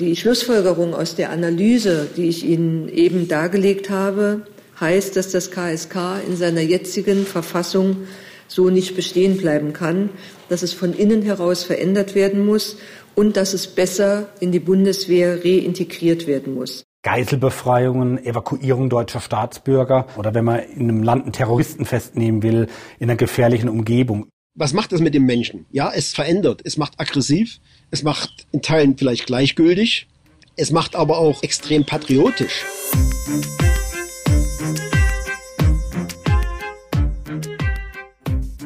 Die Schlussfolgerung aus der Analyse, die ich Ihnen eben dargelegt habe, heißt, dass das KSK in seiner jetzigen Verfassung so nicht bestehen bleiben kann, dass es von innen heraus verändert werden muss und dass es besser in die Bundeswehr reintegriert werden muss. Geiselbefreiungen, Evakuierung deutscher Staatsbürger oder wenn man in einem Land einen Terroristen festnehmen will, in einer gefährlichen Umgebung. Was macht das mit dem Menschen? Ja, es verändert, es macht aggressiv, es macht in Teilen vielleicht gleichgültig, es macht aber auch extrem patriotisch.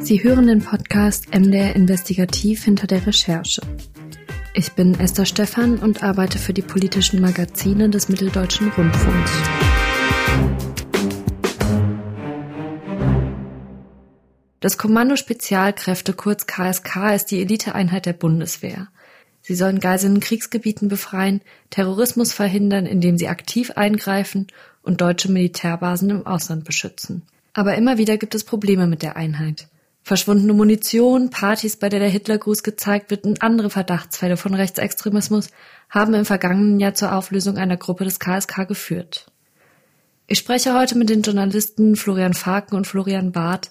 Sie hören den Podcast MDR Investigativ hinter der Recherche. Ich bin Esther Stephan und arbeite für die politischen Magazine des Mitteldeutschen Rundfunks. Das Kommando Spezialkräfte, kurz KSK, ist die Eliteeinheit der Bundeswehr. Sie sollen Geiseln in Kriegsgebieten befreien, Terrorismus verhindern, indem sie aktiv eingreifen und deutsche Militärbasen im Ausland beschützen. Aber immer wieder gibt es Probleme mit der Einheit. Verschwundene Munition, Partys, bei der der Hitlergruß gezeigt wird und andere Verdachtsfälle von Rechtsextremismus haben im vergangenen Jahr zur Auflösung einer Gruppe des KSK geführt. Ich spreche heute mit den Journalisten Florian Faken und Florian Barth,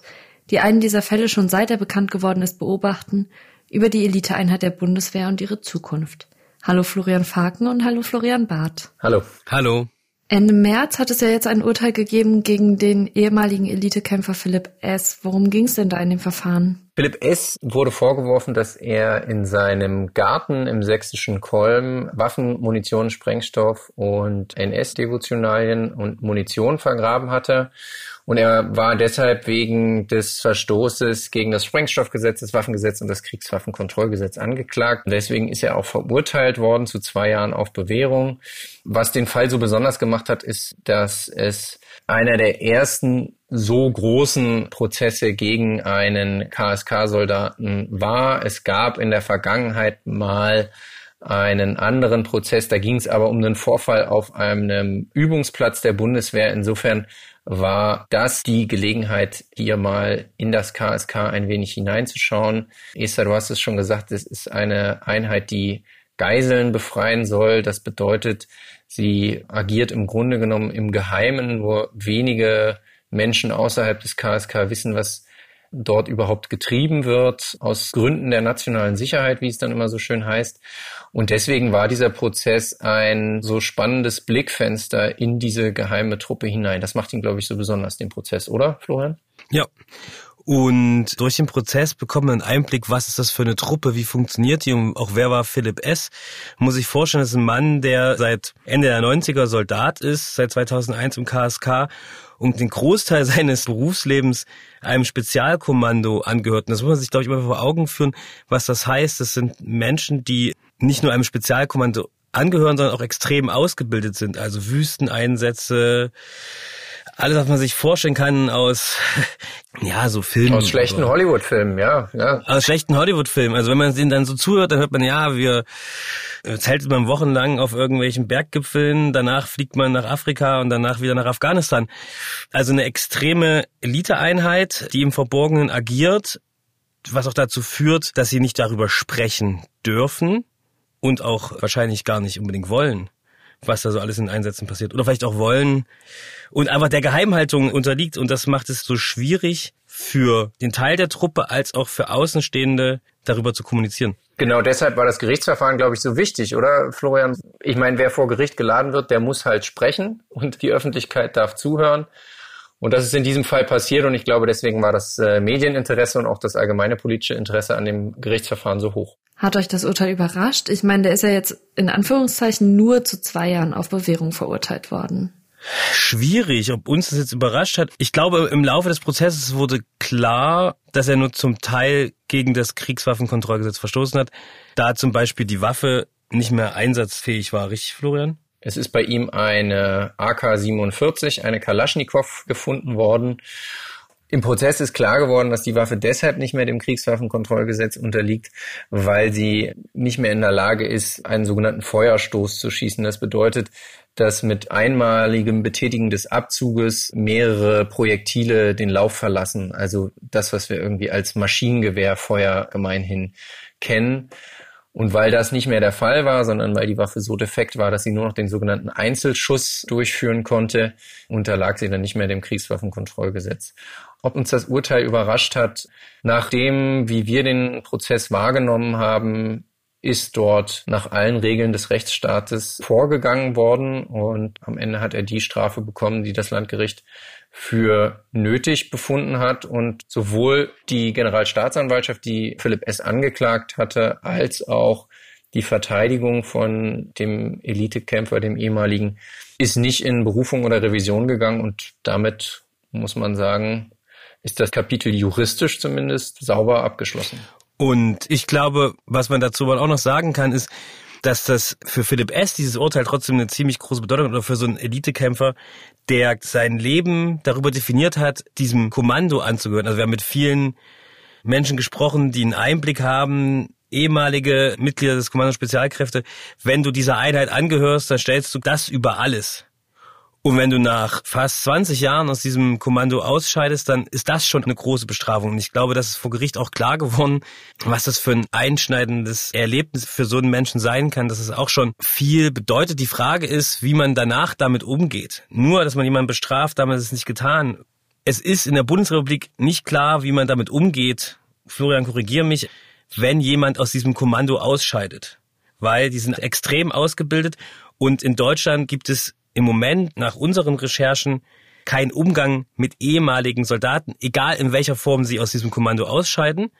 die einen dieser Fälle schon seit er bekannt geworden ist beobachten, über die Eliteeinheit der Bundeswehr und ihre Zukunft. Hallo Florian Faken und hallo Florian Barth. Hallo. Hallo. Ende März hat es ja jetzt ein Urteil gegeben gegen den ehemaligen Elitekämpfer Philipp S. Worum ging es denn da in dem Verfahren? Philipp S. wurde vorgeworfen, dass er in seinem Garten im sächsischen Kolm Waffen, Munition, Sprengstoff und NS-Devotionalien und Munition vergraben hatte und er war deshalb wegen des Verstoßes gegen das Sprengstoffgesetz, das Waffengesetz und das Kriegswaffenkontrollgesetz angeklagt. Deswegen ist er auch verurteilt worden zu zwei Jahren auf Bewährung. Was den Fall so besonders gemacht hat, ist, dass es einer der ersten so großen Prozesse gegen einen KSK-Soldaten war. Es gab in der Vergangenheit mal einen anderen Prozess. Da ging es aber um einen Vorfall auf einem Übungsplatz der Bundeswehr. Insofern war das die Gelegenheit, hier mal in das KSK ein wenig hineinzuschauen. Esther, du hast es schon gesagt, es ist eine Einheit, die Geiseln befreien soll. Das bedeutet, sie agiert im Grunde genommen im Geheimen, wo wenige Menschen außerhalb des KSK wissen, was dort überhaupt getrieben wird, aus Gründen der nationalen Sicherheit, wie es dann immer so schön heißt. Und deswegen war dieser Prozess ein so spannendes Blickfenster in diese geheime Truppe hinein. Das macht ihn, glaube ich, so besonders, den Prozess, oder, Florian? Ja. Und durch den Prozess bekommt man einen Einblick, was ist das für eine Truppe, wie funktioniert die und auch wer war Philipp S. Muss ich vorstellen, das ist ein Mann, der seit Ende der 90er Soldat ist, seit 2001 im KSK und den Großteil seines Berufslebens einem Spezialkommando angehört. Und das muss man sich, glaube ich, immer vor Augen führen, was das heißt. Das sind Menschen, die nicht nur einem Spezialkommando angehören, sondern auch extrem ausgebildet sind. Also Wüsteneinsätze, alles, was man sich vorstellen kann aus, ja, so Filmen. Aus schlechten Hollywood-Filmen, ja, ja. Aus schlechten Hollywood-Filmen. Also wenn man denen dann so zuhört, dann hört man, ja, wir zeltet man wochenlang auf irgendwelchen Berggipfeln, danach fliegt man nach Afrika und danach wieder nach Afghanistan. Also eine extreme Eliteeinheit, die im Verborgenen agiert, was auch dazu führt, dass sie nicht darüber sprechen dürfen und auch wahrscheinlich gar nicht unbedingt wollen was da so alles in Einsätzen passiert. Oder vielleicht auch wollen und einfach der Geheimhaltung unterliegt. Und das macht es so schwierig für den Teil der Truppe als auch für Außenstehende darüber zu kommunizieren. Genau deshalb war das Gerichtsverfahren, glaube ich, so wichtig, oder Florian? Ich meine, wer vor Gericht geladen wird, der muss halt sprechen und die Öffentlichkeit darf zuhören. Und das ist in diesem Fall passiert und ich glaube, deswegen war das äh, Medieninteresse und auch das allgemeine politische Interesse an dem Gerichtsverfahren so hoch. Hat euch das Urteil überrascht? Ich meine, der ist ja jetzt in Anführungszeichen nur zu zwei Jahren auf Bewährung verurteilt worden. Schwierig, ob uns das jetzt überrascht hat. Ich glaube, im Laufe des Prozesses wurde klar, dass er nur zum Teil gegen das Kriegswaffenkontrollgesetz verstoßen hat, da zum Beispiel die Waffe nicht mehr einsatzfähig war. Richtig, Florian? Es ist bei ihm eine AK-47, eine Kalaschnikow gefunden worden. Im Prozess ist klar geworden, dass die Waffe deshalb nicht mehr dem Kriegswaffenkontrollgesetz unterliegt, weil sie nicht mehr in der Lage ist, einen sogenannten Feuerstoß zu schießen. Das bedeutet, dass mit einmaligem Betätigen des Abzuges mehrere Projektile den Lauf verlassen. Also das, was wir irgendwie als Maschinengewehrfeuer gemeinhin kennen. Und weil das nicht mehr der Fall war, sondern weil die Waffe so defekt war, dass sie nur noch den sogenannten Einzelschuss durchführen konnte, unterlag sie dann nicht mehr dem Kriegswaffenkontrollgesetz. Ob uns das Urteil überrascht hat, nachdem, wie wir den Prozess wahrgenommen haben, ist dort nach allen Regeln des Rechtsstaates vorgegangen worden und am Ende hat er die Strafe bekommen, die das Landgericht für nötig befunden hat und sowohl die Generalstaatsanwaltschaft, die Philipp S. angeklagt hatte, als auch die Verteidigung von dem Elitekämpfer, dem ehemaligen, ist nicht in Berufung oder Revision gegangen und damit muss man sagen, ist das Kapitel juristisch zumindest sauber abgeschlossen. Und ich glaube, was man dazu wohl auch noch sagen kann, ist, dass das für Philipp S. dieses Urteil trotzdem eine ziemlich große Bedeutung hat oder für so einen Elitekämpfer, der sein Leben darüber definiert hat, diesem Kommando anzugehören. Also wir haben mit vielen Menschen gesprochen, die einen Einblick haben, ehemalige Mitglieder des Kommando Spezialkräfte. Wenn du dieser Einheit angehörst, dann stellst du das über alles. Und wenn du nach fast 20 Jahren aus diesem Kommando ausscheidest, dann ist das schon eine große Bestrafung. Und ich glaube, das ist vor Gericht auch klar geworden, was das für ein einschneidendes Erlebnis für so einen Menschen sein kann, dass es auch schon viel bedeutet. Die Frage ist, wie man danach damit umgeht. Nur, dass man jemanden bestraft, damit ist es nicht getan. Es ist in der Bundesrepublik nicht klar, wie man damit umgeht. Florian, korrigier mich, wenn jemand aus diesem Kommando ausscheidet. Weil die sind extrem ausgebildet und in Deutschland gibt es im Moment nach unseren Recherchen kein Umgang mit ehemaligen Soldaten, egal in welcher Form sie aus diesem Kommando ausscheiden.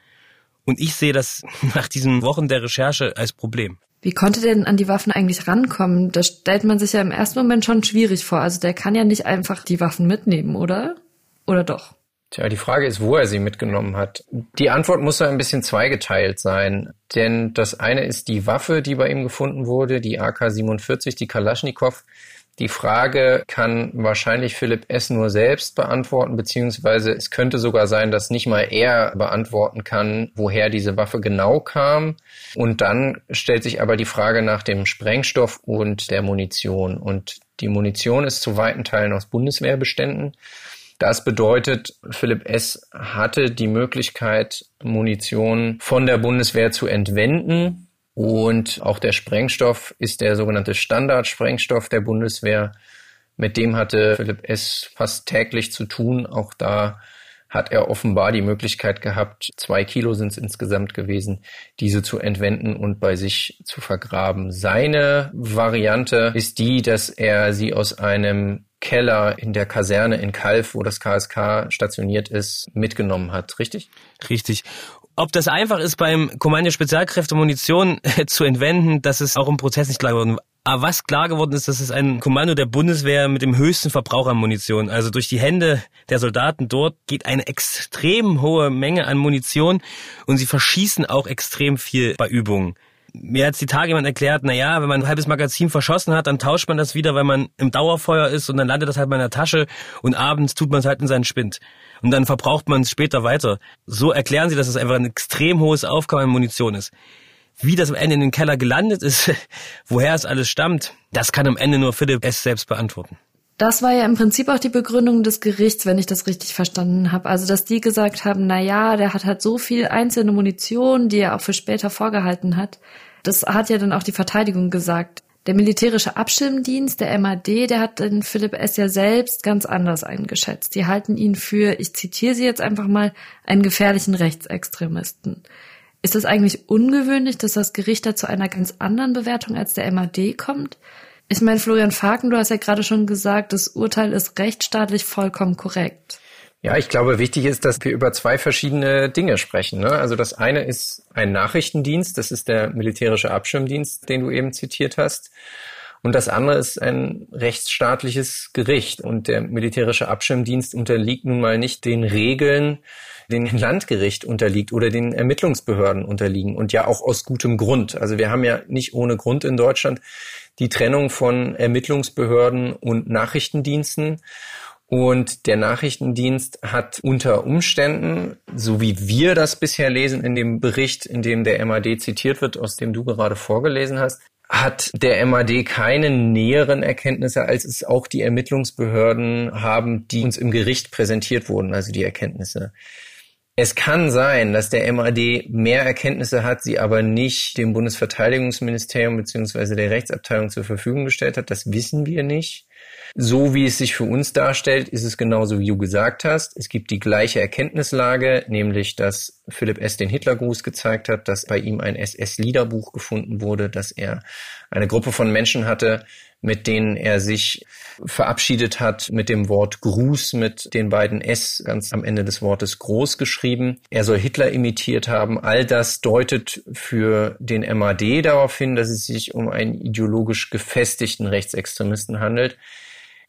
Und ich sehe das nach diesen Wochen der Recherche als Problem. Wie konnte der denn an die Waffen eigentlich rankommen? Das stellt man sich ja im ersten Moment schon schwierig vor. Also der kann ja nicht einfach die Waffen mitnehmen, oder? Oder doch? Tja, die Frage ist, wo er sie mitgenommen hat. Die Antwort muss ja ein bisschen zweigeteilt sein. Denn das eine ist die Waffe, die bei ihm gefunden wurde, die AK-47, die Kalaschnikow. Die Frage kann wahrscheinlich Philipp S. nur selbst beantworten, beziehungsweise es könnte sogar sein, dass nicht mal er beantworten kann, woher diese Waffe genau kam. Und dann stellt sich aber die Frage nach dem Sprengstoff und der Munition. Und die Munition ist zu weiten Teilen aus Bundeswehrbeständen. Das bedeutet, Philipp S. hatte die Möglichkeit, Munition von der Bundeswehr zu entwenden und auch der Sprengstoff ist der sogenannte Standardsprengstoff der Bundeswehr. Mit dem hatte Philipp S. fast täglich zu tun. Auch da hat er offenbar die Möglichkeit gehabt, zwei Kilo sind es insgesamt gewesen, diese zu entwenden und bei sich zu vergraben. Seine Variante ist die, dass er sie aus einem Keller in der Kaserne in Kalf, wo das KSK stationiert ist, mitgenommen hat, richtig? Richtig. Ob das einfach ist, beim Kommando Spezialkräfte Munition zu entwenden, das ist auch im Prozess nicht klar geworden. Aber was klar geworden ist, das ist ein Kommando der Bundeswehr mit dem höchsten Verbrauch an Munition. Also durch die Hände der Soldaten dort geht eine extrem hohe Menge an Munition und sie verschießen auch extrem viel bei Übungen. Mir hat die Tage jemand erklärt, na ja, wenn man ein halbes Magazin verschossen hat, dann tauscht man das wieder, weil man im Dauerfeuer ist und dann landet das halt mal in der Tasche und abends tut man es halt in seinen Spind und dann verbraucht man es später weiter. So erklären sie, dass es einfach ein extrem hohes Aufkommen an Munition ist. Wie das am Ende in den Keller gelandet ist, woher es alles stammt, das kann am Ende nur Philipp S. selbst beantworten. Das war ja im Prinzip auch die Begründung des Gerichts, wenn ich das richtig verstanden habe. Also, dass die gesagt haben, na ja, der hat halt so viel einzelne Munition, die er auch für später vorgehalten hat. Das hat ja dann auch die Verteidigung gesagt. Der militärische Abschirmdienst, der MAD, der hat den Philipp S. ja selbst ganz anders eingeschätzt. Die halten ihn für, ich zitiere sie jetzt einfach mal, einen gefährlichen Rechtsextremisten. Ist es eigentlich ungewöhnlich, dass das Gericht da zu einer ganz anderen Bewertung als der MAD kommt? Ich meine, Florian Faken, du hast ja gerade schon gesagt, das Urteil ist rechtsstaatlich vollkommen korrekt. Ja, ich glaube, wichtig ist, dass wir über zwei verschiedene Dinge sprechen. Ne? Also das eine ist ein Nachrichtendienst, das ist der militärische Abschirmdienst, den du eben zitiert hast. Und das andere ist ein rechtsstaatliches Gericht. Und der militärische Abschirmdienst unterliegt nun mal nicht den Regeln, den Landgericht unterliegt oder den Ermittlungsbehörden unterliegen. Und ja auch aus gutem Grund. Also wir haben ja nicht ohne Grund in Deutschland die Trennung von Ermittlungsbehörden und Nachrichtendiensten. Und der Nachrichtendienst hat unter Umständen, so wie wir das bisher lesen in dem Bericht, in dem der MAD zitiert wird, aus dem du gerade vorgelesen hast, hat der MAD keine näheren Erkenntnisse, als es auch die Ermittlungsbehörden haben, die uns im Gericht präsentiert wurden, also die Erkenntnisse. Es kann sein, dass der MAD mehr Erkenntnisse hat, sie aber nicht dem Bundesverteidigungsministerium beziehungsweise der Rechtsabteilung zur Verfügung gestellt hat. Das wissen wir nicht. So wie es sich für uns darstellt, ist es genauso wie du gesagt hast. Es gibt die gleiche Erkenntnislage, nämlich dass Philipp S. den Hitlergruß gezeigt hat, dass bei ihm ein SS-Liederbuch gefunden wurde, dass er eine Gruppe von Menschen hatte, mit denen er sich verabschiedet hat mit dem Wort Gruß mit den beiden S ganz am Ende des Wortes groß geschrieben. Er soll Hitler imitiert haben. All das deutet für den MAD darauf hin, dass es sich um einen ideologisch gefestigten Rechtsextremisten handelt.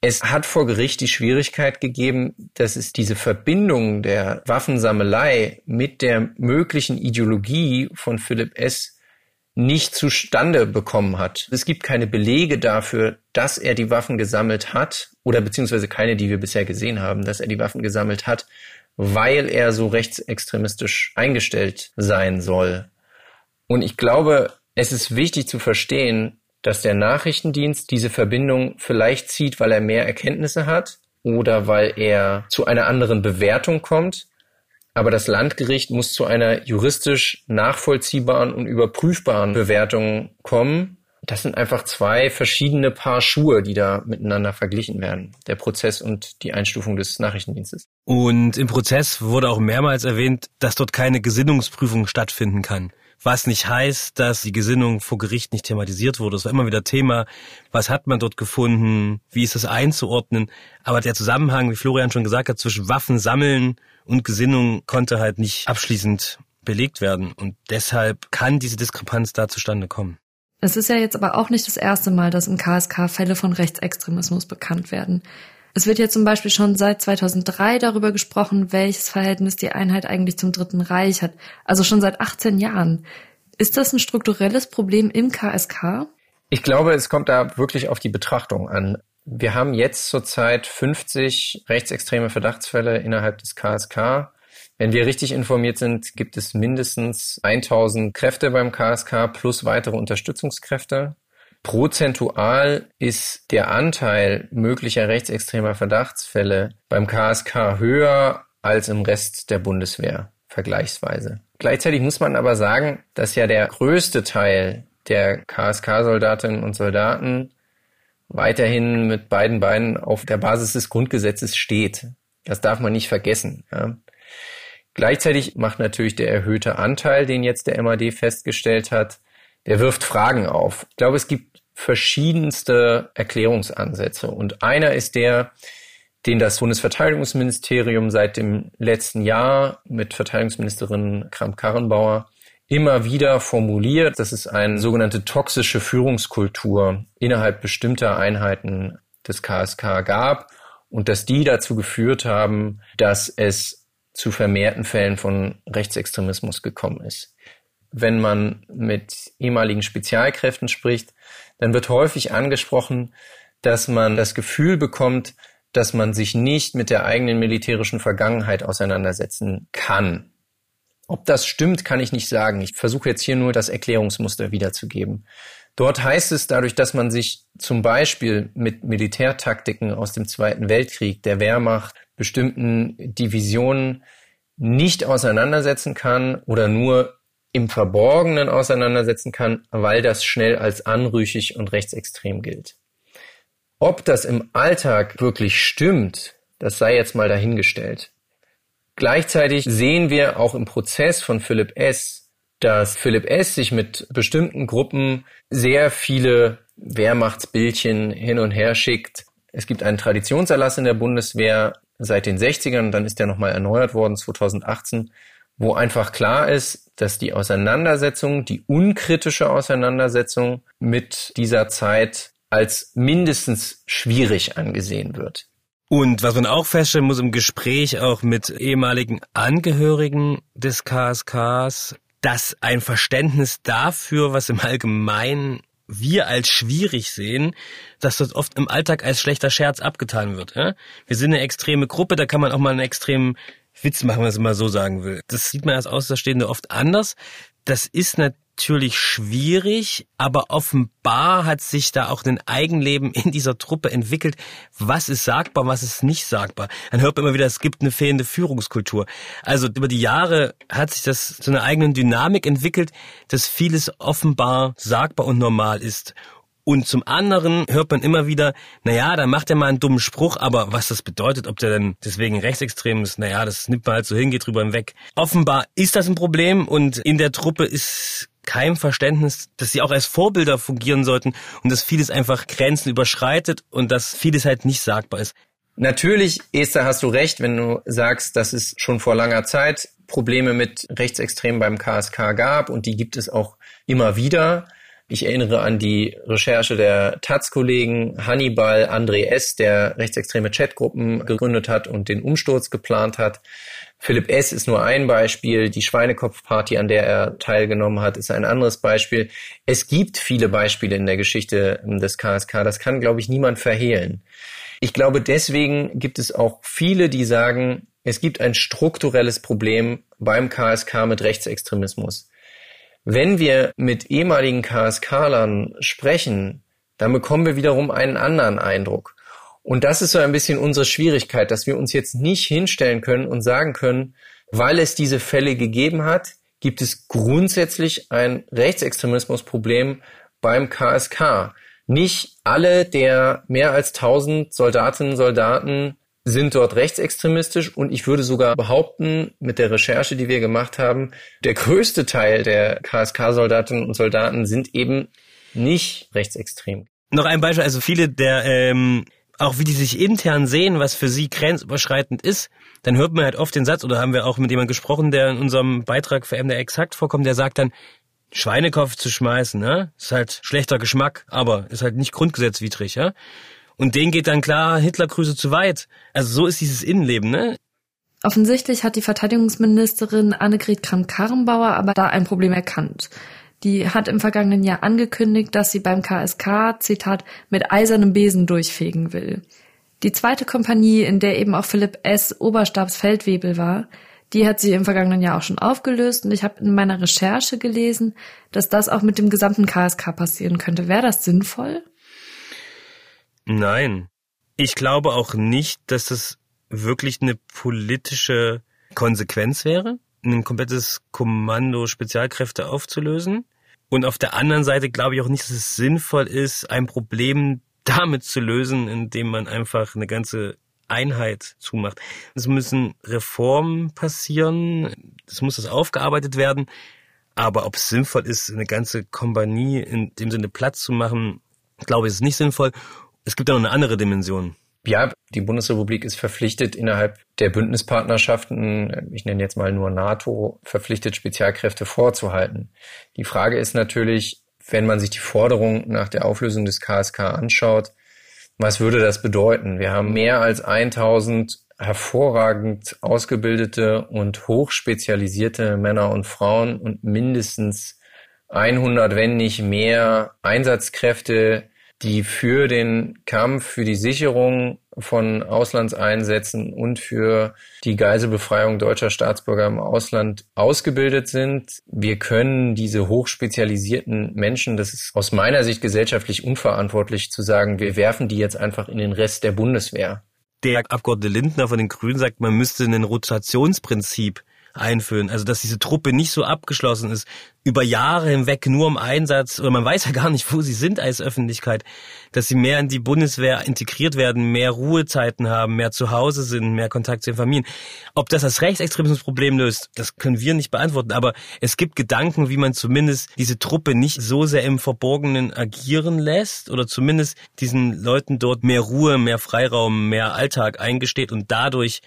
Es hat vor Gericht die Schwierigkeit gegeben, dass es diese Verbindung der Waffensammelei mit der möglichen Ideologie von Philipp S nicht zustande bekommen hat. Es gibt keine Belege dafür, dass er die Waffen gesammelt hat oder beziehungsweise keine, die wir bisher gesehen haben, dass er die Waffen gesammelt hat, weil er so rechtsextremistisch eingestellt sein soll. Und ich glaube, es ist wichtig zu verstehen, dass der Nachrichtendienst diese Verbindung vielleicht zieht, weil er mehr Erkenntnisse hat oder weil er zu einer anderen Bewertung kommt aber das Landgericht muss zu einer juristisch nachvollziehbaren und überprüfbaren Bewertung kommen. Das sind einfach zwei verschiedene Paar Schuhe, die da miteinander verglichen werden. Der Prozess und die Einstufung des Nachrichtendienstes. Und im Prozess wurde auch mehrmals erwähnt, dass dort keine Gesinnungsprüfung stattfinden kann. Was nicht heißt, dass die Gesinnung vor Gericht nicht thematisiert wurde. Es war immer wieder Thema, was hat man dort gefunden, wie ist das einzuordnen. Aber der Zusammenhang, wie Florian schon gesagt hat, zwischen Waffen sammeln und Gesinnung konnte halt nicht abschließend belegt werden. Und deshalb kann diese Diskrepanz da zustande kommen. Es ist ja jetzt aber auch nicht das erste Mal, dass im KSK Fälle von Rechtsextremismus bekannt werden. Es wird ja zum Beispiel schon seit 2003 darüber gesprochen, welches Verhältnis die Einheit eigentlich zum Dritten Reich hat. Also schon seit 18 Jahren. Ist das ein strukturelles Problem im KSK? Ich glaube, es kommt da wirklich auf die Betrachtung an. Wir haben jetzt zurzeit 50 rechtsextreme Verdachtsfälle innerhalb des KSK. Wenn wir richtig informiert sind, gibt es mindestens 1000 Kräfte beim KSK plus weitere Unterstützungskräfte. Prozentual ist der Anteil möglicher rechtsextremer Verdachtsfälle beim KSK höher als im Rest der Bundeswehr vergleichsweise. Gleichzeitig muss man aber sagen, dass ja der größte Teil der KSK-Soldatinnen und Soldaten weiterhin mit beiden Beinen auf der Basis des Grundgesetzes steht. Das darf man nicht vergessen. Ja. Gleichzeitig macht natürlich der erhöhte Anteil, den jetzt der MAD festgestellt hat, der wirft Fragen auf. Ich glaube, es gibt verschiedenste Erklärungsansätze. Und einer ist der, den das Bundesverteidigungsministerium seit dem letzten Jahr mit Verteidigungsministerin Kramp-Karrenbauer immer wieder formuliert, dass es eine sogenannte toxische Führungskultur innerhalb bestimmter Einheiten des KSK gab und dass die dazu geführt haben, dass es zu vermehrten Fällen von Rechtsextremismus gekommen ist. Wenn man mit ehemaligen Spezialkräften spricht, dann wird häufig angesprochen, dass man das Gefühl bekommt, dass man sich nicht mit der eigenen militärischen Vergangenheit auseinandersetzen kann. Ob das stimmt, kann ich nicht sagen. Ich versuche jetzt hier nur das Erklärungsmuster wiederzugeben. Dort heißt es, dadurch, dass man sich zum Beispiel mit Militärtaktiken aus dem Zweiten Weltkrieg, der Wehrmacht, bestimmten Divisionen nicht auseinandersetzen kann oder nur im Verborgenen auseinandersetzen kann, weil das schnell als anrüchig und rechtsextrem gilt. Ob das im Alltag wirklich stimmt, das sei jetzt mal dahingestellt. Gleichzeitig sehen wir auch im Prozess von Philipp S., dass Philipp S. sich mit bestimmten Gruppen sehr viele Wehrmachtsbildchen hin und her schickt. Es gibt einen Traditionserlass in der Bundeswehr seit den 60ern, dann ist der nochmal erneuert worden 2018, wo einfach klar ist, dass die Auseinandersetzung, die unkritische Auseinandersetzung mit dieser Zeit als mindestens schwierig angesehen wird. Und was man auch feststellen muss im Gespräch auch mit ehemaligen Angehörigen des KSKs, dass ein Verständnis dafür, was im Allgemeinen wir als schwierig sehen, dass das oft im Alltag als schlechter Scherz abgetan wird. Wir sind eine extreme Gruppe, da kann man auch mal einen extremen Witz machen, wenn man es mal so sagen will. Das sieht man als Außerstehende oft anders. Das ist natürlich schwierig, aber offenbar hat sich da auch ein Eigenleben in dieser Truppe entwickelt. Was ist sagbar, was ist nicht sagbar? Dann hört man immer wieder, es gibt eine fehlende Führungskultur. Also über die Jahre hat sich das zu einer eigenen Dynamik entwickelt, dass vieles offenbar sagbar und normal ist. Und zum anderen hört man immer wieder, naja, da macht er mal einen dummen Spruch, aber was das bedeutet, ob der dann deswegen rechtsextrem ist, naja, das nimmt man halt so hin, geht drüber hinweg. Offenbar ist das ein Problem und in der Truppe ist kein Verständnis, dass sie auch als Vorbilder fungieren sollten und dass vieles einfach Grenzen überschreitet und dass vieles halt nicht sagbar ist. Natürlich, Esther, hast du recht, wenn du sagst, dass es schon vor langer Zeit Probleme mit Rechtsextremen beim KSK gab und die gibt es auch immer wieder. Ich erinnere an die Recherche der Taz-Kollegen Hannibal André S., der rechtsextreme Chatgruppen gegründet hat und den Umsturz geplant hat. Philipp S. ist nur ein Beispiel. Die Schweinekopfparty, an der er teilgenommen hat, ist ein anderes Beispiel. Es gibt viele Beispiele in der Geschichte des KSK. Das kann, glaube ich, niemand verhehlen. Ich glaube, deswegen gibt es auch viele, die sagen, es gibt ein strukturelles Problem beim KSK mit Rechtsextremismus. Wenn wir mit ehemaligen KSK-Lern sprechen, dann bekommen wir wiederum einen anderen Eindruck. Und das ist so ein bisschen unsere Schwierigkeit, dass wir uns jetzt nicht hinstellen können und sagen können, weil es diese Fälle gegeben hat, gibt es grundsätzlich ein Rechtsextremismusproblem beim KSK. Nicht alle der mehr als 1000 Soldatinnen und Soldaten sind dort rechtsextremistisch und ich würde sogar behaupten, mit der Recherche, die wir gemacht haben, der größte Teil der KSK-Soldatinnen und Soldaten sind eben nicht rechtsextrem. Noch ein Beispiel, also viele der, ähm, auch wie die sich intern sehen, was für sie grenzüberschreitend ist, dann hört man halt oft den Satz, oder haben wir auch mit jemandem gesprochen, der in unserem Beitrag für MDR exakt vorkommt, der sagt dann, Schweinekopf zu schmeißen, ne? Ist halt schlechter Geschmack, aber ist halt nicht grundgesetzwidrig, ja? Und denen geht dann klar Hitlergrüße zu weit. Also so ist dieses Innenleben, ne? Offensichtlich hat die Verteidigungsministerin Annegret Kramp-Karrenbauer aber da ein Problem erkannt. Die hat im vergangenen Jahr angekündigt, dass sie beim KSK, Zitat, mit eisernem Besen durchfegen will. Die zweite Kompanie, in der eben auch Philipp S. Oberstabsfeldwebel war, die hat sie im vergangenen Jahr auch schon aufgelöst und ich habe in meiner Recherche gelesen, dass das auch mit dem gesamten KSK passieren könnte. Wäre das sinnvoll? Nein. Ich glaube auch nicht, dass das wirklich eine politische Konsequenz wäre, ein komplettes Kommando Spezialkräfte aufzulösen. Und auf der anderen Seite glaube ich auch nicht, dass es sinnvoll ist, ein Problem damit zu lösen, indem man einfach eine ganze Einheit zumacht. Es müssen Reformen passieren, es muss das aufgearbeitet werden. Aber ob es sinnvoll ist, eine ganze Kompanie in dem Sinne Platz zu machen, glaube ich, ist nicht sinnvoll. Es gibt ja noch eine andere Dimension. Ja, die Bundesrepublik ist verpflichtet, innerhalb der Bündnispartnerschaften, ich nenne jetzt mal nur NATO, verpflichtet, Spezialkräfte vorzuhalten. Die Frage ist natürlich, wenn man sich die Forderung nach der Auflösung des KSK anschaut, was würde das bedeuten? Wir haben mehr als 1000 hervorragend ausgebildete und hochspezialisierte Männer und Frauen und mindestens 100, wenn nicht mehr Einsatzkräfte, die für den Kampf, für die Sicherung von Auslandseinsätzen und für die Geiselbefreiung deutscher Staatsbürger im Ausland ausgebildet sind. Wir können diese hochspezialisierten Menschen, das ist aus meiner Sicht gesellschaftlich unverantwortlich zu sagen, wir werfen die jetzt einfach in den Rest der Bundeswehr. Der Abgeordnete Lindner von den Grünen sagt, man müsste ein Rotationsprinzip einführen. Also dass diese Truppe nicht so abgeschlossen ist, über Jahre hinweg nur im Einsatz, oder man weiß ja gar nicht, wo sie sind als Öffentlichkeit, dass sie mehr in die Bundeswehr integriert werden, mehr Ruhezeiten haben, mehr zu Hause sind, mehr Kontakt zu den Familien. Ob das das Rechtsextremismusproblem löst, das können wir nicht beantworten, aber es gibt Gedanken, wie man zumindest diese Truppe nicht so sehr im Verborgenen agieren lässt oder zumindest diesen Leuten dort mehr Ruhe, mehr Freiraum, mehr Alltag eingesteht und dadurch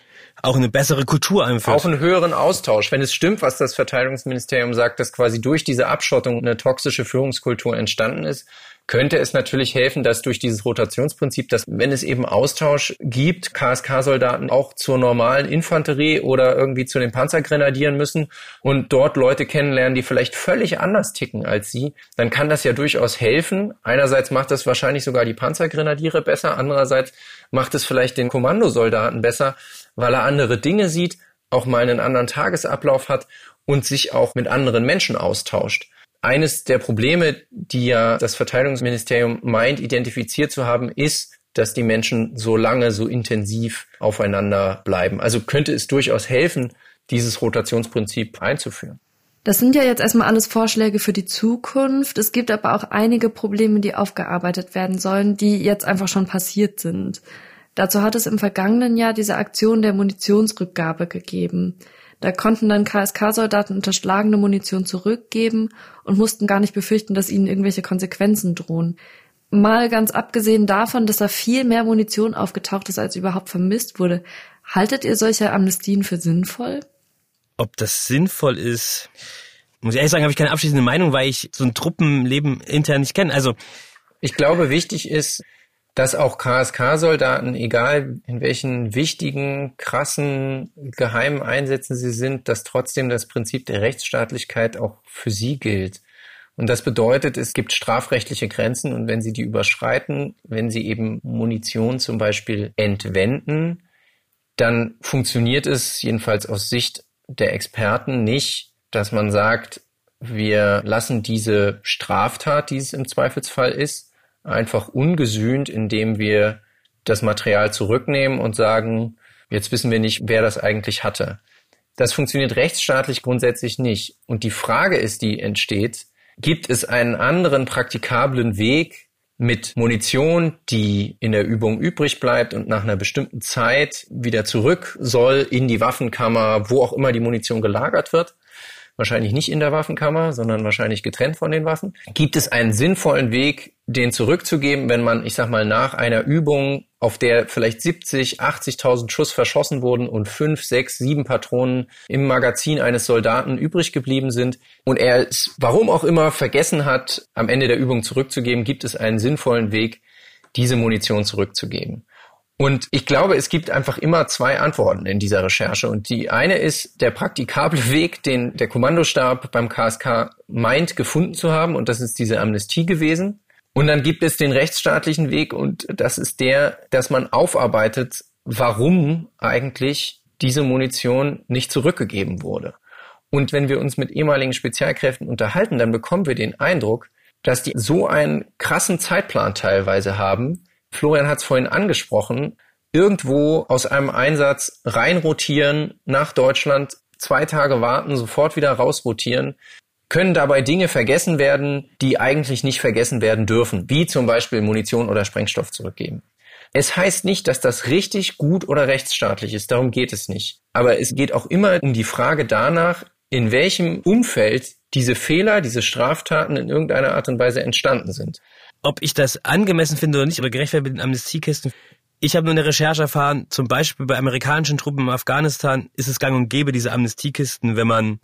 auch eine bessere Kultur einführt. Auch einen höheren Austausch. Wenn es stimmt, was das Verteidigungsministerium sagt, dass quasi durch diese Abschottung eine toxische Führungskultur entstanden ist, könnte es natürlich helfen, dass durch dieses Rotationsprinzip, dass wenn es eben Austausch gibt, KSK-Soldaten auch zur normalen Infanterie oder irgendwie zu den Panzergrenadieren müssen und dort Leute kennenlernen, die vielleicht völlig anders ticken als sie, dann kann das ja durchaus helfen. Einerseits macht das wahrscheinlich sogar die Panzergrenadiere besser, andererseits macht es vielleicht den Kommandosoldaten besser, weil er andere Dinge sieht, auch mal einen anderen Tagesablauf hat und sich auch mit anderen Menschen austauscht. eines der Probleme, die ja das Verteidigungsministerium meint, identifiziert zu haben, ist, dass die Menschen so lange, so intensiv aufeinander bleiben. Also könnte es durchaus helfen, dieses Rotationsprinzip einzuführen. Das sind ja jetzt erstmal alles Vorschläge für die Zukunft. Es gibt aber auch einige Probleme, die aufgearbeitet werden sollen, die jetzt einfach schon passiert sind. Dazu hat es im vergangenen Jahr diese Aktion der Munitionsrückgabe gegeben. Da konnten dann KSK-Soldaten unterschlagene Munition zurückgeben und mussten gar nicht befürchten, dass ihnen irgendwelche Konsequenzen drohen. Mal ganz abgesehen davon, dass da viel mehr Munition aufgetaucht ist, als überhaupt vermisst wurde. Haltet ihr solche Amnestien für sinnvoll? Ob das sinnvoll ist, muss ich ehrlich sagen, habe ich keine abschließende Meinung, weil ich so ein Truppenleben intern nicht kenne. Also ich glaube, wichtig ist, dass auch KSK-Soldaten, egal in welchen wichtigen, krassen, geheimen Einsätzen sie sind, dass trotzdem das Prinzip der Rechtsstaatlichkeit auch für sie gilt. Und das bedeutet, es gibt strafrechtliche Grenzen und wenn sie die überschreiten, wenn sie eben Munition zum Beispiel entwenden, dann funktioniert es jedenfalls aus Sicht der Experten nicht, dass man sagt, wir lassen diese Straftat, die es im Zweifelsfall ist, einfach ungesühnt, indem wir das Material zurücknehmen und sagen, jetzt wissen wir nicht, wer das eigentlich hatte. Das funktioniert rechtsstaatlich grundsätzlich nicht. Und die Frage ist, die entsteht, gibt es einen anderen praktikablen Weg mit Munition, die in der Übung übrig bleibt und nach einer bestimmten Zeit wieder zurück soll in die Waffenkammer, wo auch immer die Munition gelagert wird? Wahrscheinlich nicht in der Waffenkammer, sondern wahrscheinlich getrennt von den Waffen. Gibt es einen sinnvollen Weg, den zurückzugeben, wenn man, ich sag mal, nach einer Übung, auf der vielleicht 70, 80.000 Schuss verschossen wurden und fünf, sechs, sieben Patronen im Magazin eines Soldaten übrig geblieben sind und er es, warum auch immer, vergessen hat, am Ende der Übung zurückzugeben, gibt es einen sinnvollen Weg, diese Munition zurückzugeben. Und ich glaube, es gibt einfach immer zwei Antworten in dieser Recherche. Und die eine ist der praktikable Weg, den der Kommandostab beim KSK meint, gefunden zu haben. Und das ist diese Amnestie gewesen. Und dann gibt es den rechtsstaatlichen Weg. Und das ist der, dass man aufarbeitet, warum eigentlich diese Munition nicht zurückgegeben wurde. Und wenn wir uns mit ehemaligen Spezialkräften unterhalten, dann bekommen wir den Eindruck, dass die so einen krassen Zeitplan teilweise haben, Florian hat es vorhin angesprochen, irgendwo aus einem Einsatz reinrotieren nach Deutschland, zwei Tage warten, sofort wieder rausrotieren, können dabei Dinge vergessen werden, die eigentlich nicht vergessen werden dürfen, wie zum Beispiel Munition oder Sprengstoff zurückgeben. Es heißt nicht, dass das richtig gut oder rechtsstaatlich ist, darum geht es nicht. Aber es geht auch immer um die Frage danach, in welchem Umfeld diese Fehler, diese Straftaten in irgendeiner Art und Weise entstanden sind ob ich das angemessen finde oder nicht, aber gerechtfertigt mit den Amnestiekisten. Ich habe nur eine Recherche erfahren, zum Beispiel bei amerikanischen Truppen in Afghanistan ist es gang und gäbe, diese Amnestiekisten, wenn man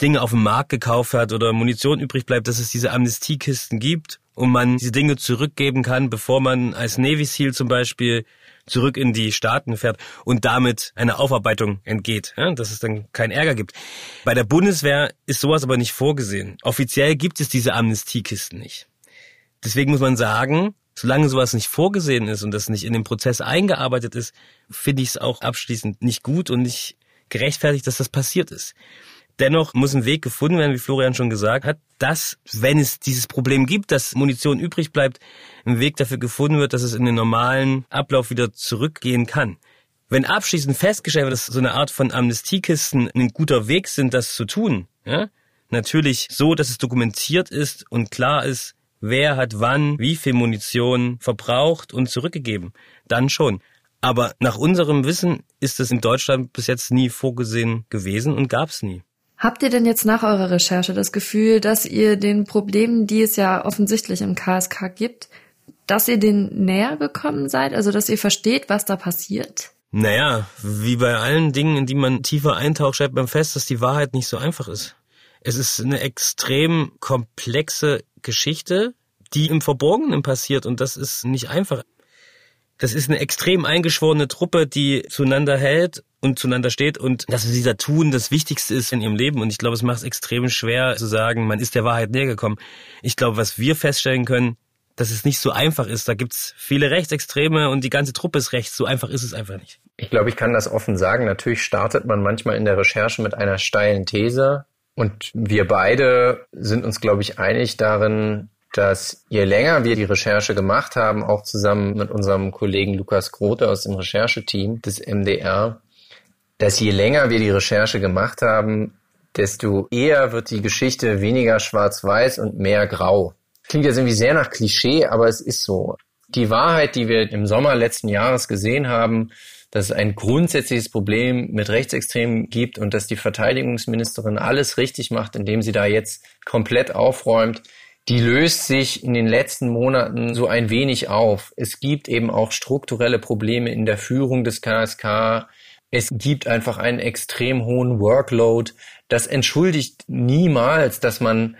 Dinge auf dem Markt gekauft hat oder Munition übrig bleibt, dass es diese Amnestiekisten gibt und man diese Dinge zurückgeben kann, bevor man als Navy SEAL zum Beispiel zurück in die Staaten fährt und damit eine Aufarbeitung entgeht, ja, dass es dann keinen Ärger gibt. Bei der Bundeswehr ist sowas aber nicht vorgesehen. Offiziell gibt es diese Amnestiekisten nicht. Deswegen muss man sagen, solange sowas nicht vorgesehen ist und das nicht in den Prozess eingearbeitet ist, finde ich es auch abschließend nicht gut und nicht gerechtfertigt, dass das passiert ist. Dennoch muss ein Weg gefunden werden, wie Florian schon gesagt hat, dass, wenn es dieses Problem gibt, dass Munition übrig bleibt, ein Weg dafür gefunden wird, dass es in den normalen Ablauf wieder zurückgehen kann. Wenn abschließend festgestellt wird, dass so eine Art von Amnestiekisten ein guter Weg sind, das zu tun, ja, natürlich so, dass es dokumentiert ist und klar ist, wer hat wann wie viel Munition verbraucht und zurückgegeben. Dann schon. Aber nach unserem Wissen ist es in Deutschland bis jetzt nie vorgesehen gewesen und gab es nie. Habt ihr denn jetzt nach eurer Recherche das Gefühl, dass ihr den Problemen, die es ja offensichtlich im KSK gibt, dass ihr denen näher gekommen seid? Also, dass ihr versteht, was da passiert? Naja, wie bei allen Dingen, in die man tiefer eintaucht, stellt man fest, dass die Wahrheit nicht so einfach ist. Es ist eine extrem komplexe Geschichte, die im Verborgenen passiert und das ist nicht einfach. Das ist eine extrem eingeschworene Truppe, die zueinander hält und zueinander steht und dass da tun das Wichtigste ist in ihrem Leben und ich glaube, es macht es extrem schwer zu sagen, man ist der Wahrheit näher gekommen. Ich glaube, was wir feststellen können, dass es nicht so einfach ist. Da gibt's viele Rechtsextreme und die ganze Truppe ist rechts. So einfach ist es einfach nicht. Ich glaube, ich kann das offen sagen. Natürlich startet man manchmal in der Recherche mit einer steilen These Und wir beide sind uns, glaube ich, einig darin, dass je länger wir die Recherche gemacht haben, auch zusammen mit unserem Kollegen Lukas Grote aus dem Rechercheteam des MDR, dass je länger wir die Recherche gemacht haben, desto eher wird die Geschichte weniger schwarz-weiß und mehr grau. Klingt jetzt irgendwie sehr nach Klischee, aber es ist so. Die Wahrheit, die wir im Sommer letzten Jahres gesehen haben, dass es ein grundsätzliches Problem mit Rechtsextremen gibt und dass die Verteidigungsministerin alles richtig macht, indem sie da jetzt komplett aufräumt, die löst sich in den letzten Monaten so ein wenig auf. Es gibt eben auch strukturelle Probleme in der Führung des KSK. Es gibt einfach einen extrem hohen Workload. Das entschuldigt niemals, dass man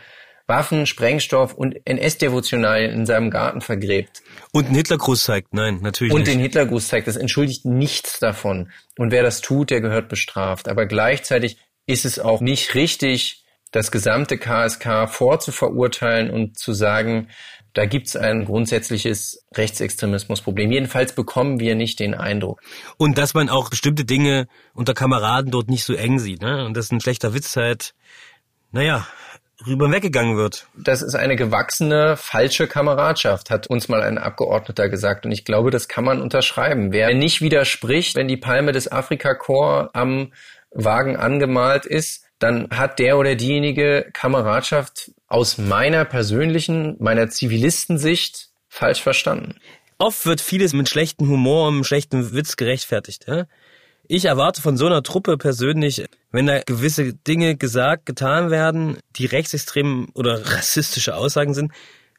Waffen, Sprengstoff und NS-Devotionalien in seinem Garten vergräbt. Und einen Hitlergruß zeigt, nein, natürlich und nicht. Und den Hitlergruß zeigt, das entschuldigt nichts davon. Und wer das tut, der gehört bestraft. Aber gleichzeitig ist es auch nicht richtig, das gesamte KSK vorzuverurteilen und zu sagen, da gibt's ein grundsätzliches Rechtsextremismusproblem. Jedenfalls bekommen wir nicht den Eindruck. Und dass man auch bestimmte Dinge unter Kameraden dort nicht so eng sieht. Ne? Und das ein schlechter Witz halt, naja, rüber weggegangen wird. Das ist eine gewachsene, falsche Kameradschaft, hat uns mal ein Abgeordneter gesagt. Und ich glaube, das kann man unterschreiben. Wer nicht widerspricht, wenn die Palme des Afrika-Korps am Wagen angemalt ist, dann hat der oder diejenige Kameradschaft aus meiner persönlichen, meiner Zivilistensicht falsch verstanden. Oft wird vieles mit schlechtem Humor und einem schlechten Witz gerechtfertigt. Ja? Ich erwarte von so einer Truppe persönlich, wenn da gewisse Dinge gesagt, getan werden, die rechtsextrem oder rassistische Aussagen sind,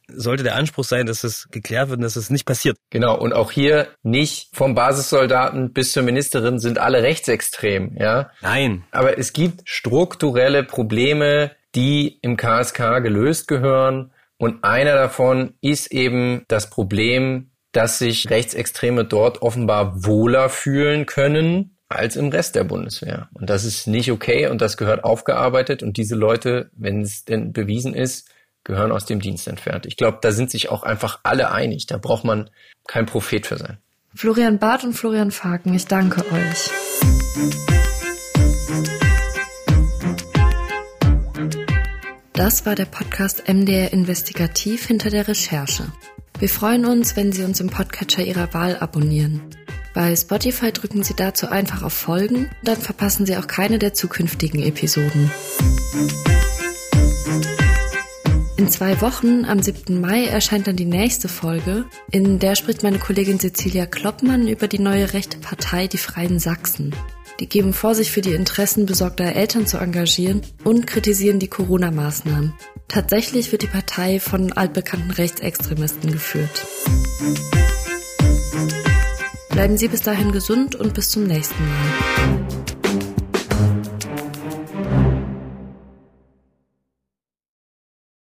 sollte der Anspruch sein, dass es geklärt wird und dass es nicht passiert. Genau, und auch hier nicht vom Basissoldaten bis zur Ministerin sind alle rechtsextrem, ja? Nein. Aber es gibt strukturelle Probleme, die im KSK gelöst gehören. Und einer davon ist eben das Problem, dass sich Rechtsextreme dort offenbar wohler fühlen können als im Rest der Bundeswehr. Und das ist nicht okay und das gehört aufgearbeitet. Und diese Leute, wenn es denn bewiesen ist, gehören aus dem Dienst entfernt. Ich glaube, da sind sich auch einfach alle einig. Da braucht man kein Prophet für sein. Florian Barth und Florian Faken, ich danke euch. Das war der Podcast MDR Investigativ hinter der Recherche. Wir freuen uns, wenn Sie uns im Podcatcher Ihrer Wahl abonnieren. Bei Spotify drücken Sie dazu einfach auf Folgen, dann verpassen Sie auch keine der zukünftigen Episoden. In zwei Wochen, am 7. Mai, erscheint dann die nächste Folge. In der spricht meine Kollegin Cecilia Kloppmann über die neue rechte Partei Die Freien Sachsen. Die geben vor, sich für die Interessen besorgter Eltern zu engagieren und kritisieren die Corona-Maßnahmen. Tatsächlich wird die Partei von altbekannten Rechtsextremisten geführt. Bleiben Sie bis dahin gesund und bis zum nächsten Mal.